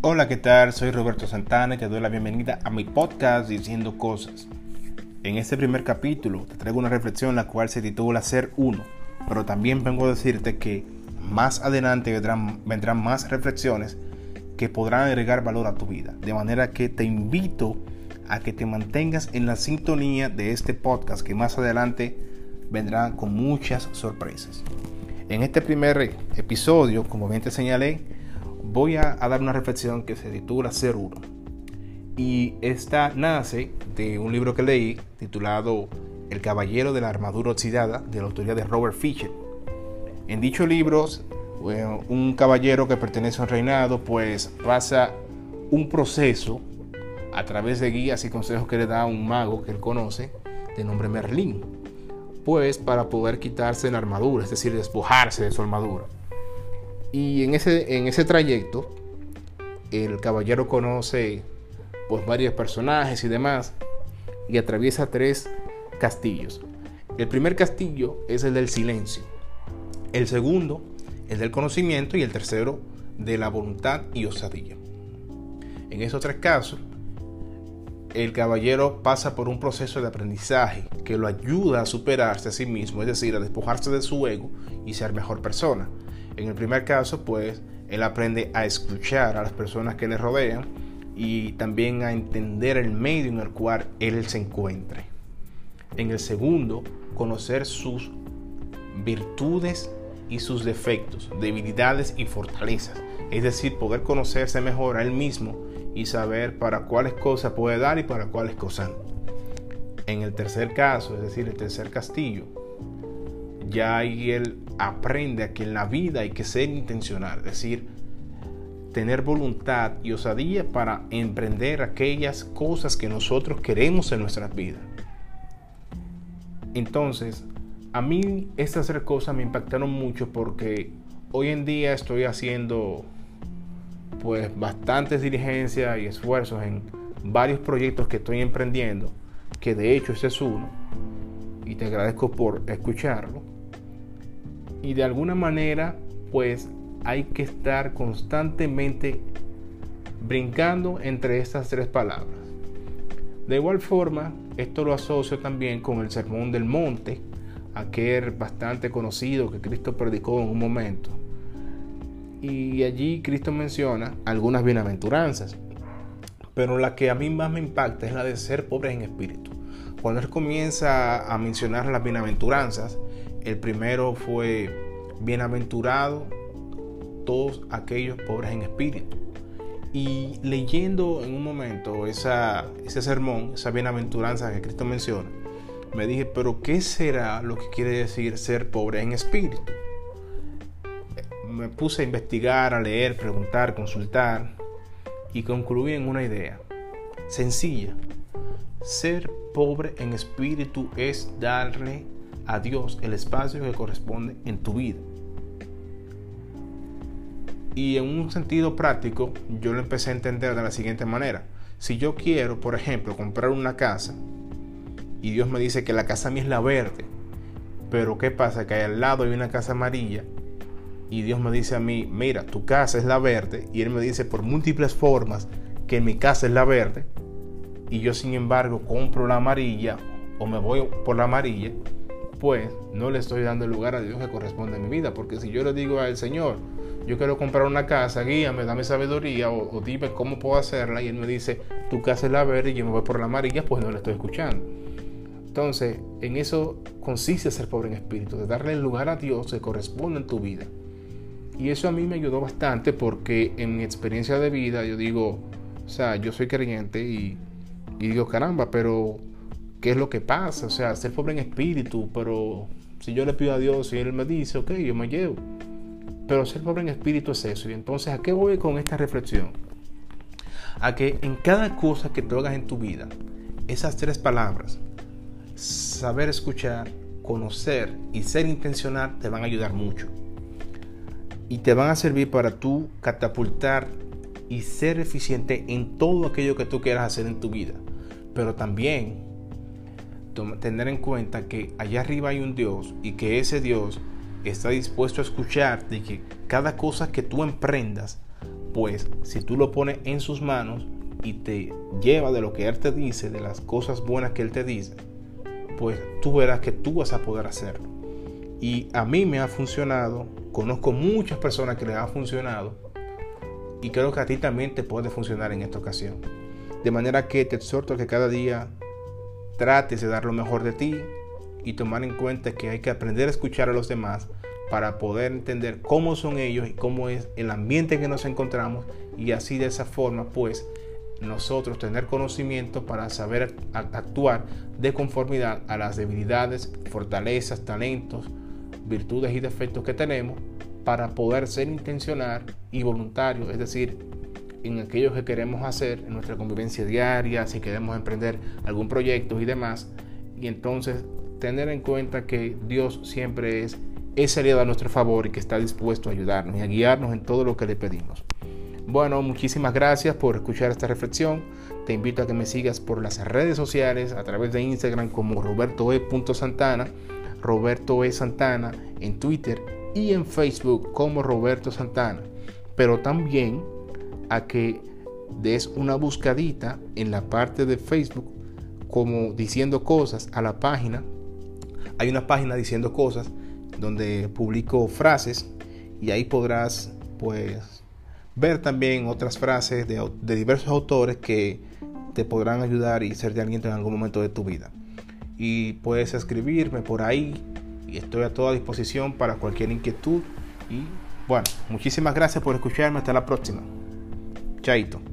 Hola, ¿qué tal? Soy Roberto Santana y te doy la bienvenida a mi podcast Diciendo Cosas. En este primer capítulo te traigo una reflexión la cual se titula Ser Uno, pero también vengo a decirte que más adelante vendrán, vendrán más reflexiones que podrán agregar valor a tu vida. De manera que te invito a que te mantengas en la sintonía de este podcast que más adelante vendrá con muchas sorpresas. En este primer episodio, como bien te señalé, voy a, dar una reflexión que se titula Ser Uno. Y esta nace de un libro que leí titulado El Caballero de la Armadura Oxidada, de la autoría de Robert Fisher. En dicho libro, un caballero que pertenece a un reinado, pues pasa un proceso a través de guías y consejos que le da un mago que él conoce, de nombre Merlín, pues para poder quitarse la armadura, es decir, despojarse de su armadura. Y en ese, en ese trayecto, el caballero conoce pues, varios personajes y demás, y atraviesa tres castillos. El primer castillo es el del silencio, el segundo, el del conocimiento, y el tercero, de la voluntad y osadía. En esos tres casos, el caballero pasa por un proceso de aprendizaje que lo ayuda a superarse a sí mismo, es decir, a despojarse de su ego y ser mejor persona. En el primer caso, pues, él aprende a escuchar a las personas que le rodean y también a entender el medio en el cual él se encuentre. En el segundo, conocer sus virtudes y sus defectos, debilidades y fortalezas. Es decir, poder conocerse mejor a él mismo y saber para cuáles cosas puede dar y para cuáles cosas no. En el tercer caso, es decir, el tercer castillo, ya ahí él aprende a que en la vida hay que ser intencional, es decir, tener voluntad y osadía para emprender aquellas cosas que nosotros queremos en nuestras vidas. Entonces, a mí estas tres cosas me impactaron mucho porque hoy en día estoy haciendo pues bastantes diligencias y esfuerzos en varios proyectos que estoy emprendiendo, que de hecho ese es uno, y te agradezco por escucharlo y de alguna manera pues hay que estar constantemente brincando entre estas tres palabras. De igual forma, esto lo asocio también con el Sermón del Monte, aquel bastante conocido que Cristo predicó en un momento. Y allí Cristo menciona algunas bienaventuranzas, pero la que a mí más me impacta es la de ser pobres en espíritu. Cuando Él comienza a mencionar las bienaventuranzas, el primero fue, bienaventurado todos aquellos pobres en espíritu. Y leyendo en un momento esa, ese sermón, esa bienaventuranza que Cristo menciona, me dije, pero ¿qué será lo que quiere decir ser pobre en espíritu? Me puse a investigar, a leer, preguntar, consultar y concluí en una idea sencilla. Ser pobre en espíritu es darle a Dios el espacio que corresponde en tu vida. Y en un sentido práctico, yo lo empecé a entender de la siguiente manera. Si yo quiero, por ejemplo, comprar una casa y Dios me dice que la casa mía es la verde, pero ¿qué pasa? Que al lado hay una casa amarilla y Dios me dice a mí, mira, tu casa es la verde y Él me dice por múltiples formas que mi casa es la verde y yo sin embargo compro la amarilla o me voy por la amarilla, pues no le estoy dando el lugar a Dios que corresponde a mi vida. Porque si yo le digo al Señor, yo quiero comprar una casa, guíame, dame sabiduría o, dime cómo puedo hacerla, y Él me dice, tu casa es la verde y yo me voy por la amarilla, pues no le estoy escuchando. Entonces, en eso consiste ser pobre en espíritu, de darle el lugar a Dios que corresponde en tu vida. Y eso a mí me ayudó bastante porque en mi experiencia de vida yo digo, o sea, yo soy creyente y, y digo, caramba, pero qué es lo que pasa. O sea, ser pobre en espíritu, pero si yo le pido a Dios y Él me dice, ok, yo me llevo. Pero ser pobre en espíritu es eso. Y entonces, ¿a qué voy con esta reflexión? A que en cada cosa que tú hagas en tu vida, esas tres palabras, saber escuchar, conocer y ser intencional, te van a ayudar mucho. Y te van a servir para tú catapultar y ser eficiente en todo aquello que tú quieras hacer en tu vida. Pero también tener en cuenta que allá arriba hay un Dios y que ese Dios está dispuesto a escuchar de que cada cosa que tú emprendas pues si tú lo pones en sus manos y te lleva de lo que Él te dice, de las cosas buenas que Él te dice, pues tú verás que tú vas a poder hacerlo. Y a mí me ha funcionado, conozco muchas personas que les ha funcionado y creo que a ti también te puede funcionar en esta ocasión. De manera que te exhorto que cada día trates de dar lo mejor de ti y tomar en cuenta que hay que aprender a escuchar a los demás para poder entender cómo son ellos y cómo es el ambiente en que nos encontramos y así de esa forma pues nosotros tener conocimiento para saber actuar de conformidad a las debilidades, fortalezas, talentos, virtudes y defectos que tenemos para poder ser intencional y voluntario, es decir, en aquello que queremos hacer en nuestra convivencia diaria, si queremos emprender algún proyecto y demás, y entonces tener en cuenta que Dios siempre es ese aliado a nuestro favor y que está dispuesto a ayudarnos y a guiarnos en todo lo que le pedimos. Bueno, muchísimas gracias por escuchar esta reflexión. Te invito a que me sigas por las redes sociales a través de Instagram como robertoe.santana, Roberto E. Santana en Twitter y en Facebook como Roberto Santana. Pero también a que des una buscadita en la parte de Facebook como diciendo cosas a la página. Hay una página diciendo cosas donde publico frases y ahí podrás pues ver también otras frases de, de diversos autores que te podrán ayudar y ser de aliento en algún momento de tu vida. Y puedes escribirme por ahí y estoy a toda disposición para cualquier inquietud. Y bueno, muchísimas gracias por escucharme. Hasta la próxima. Chaito.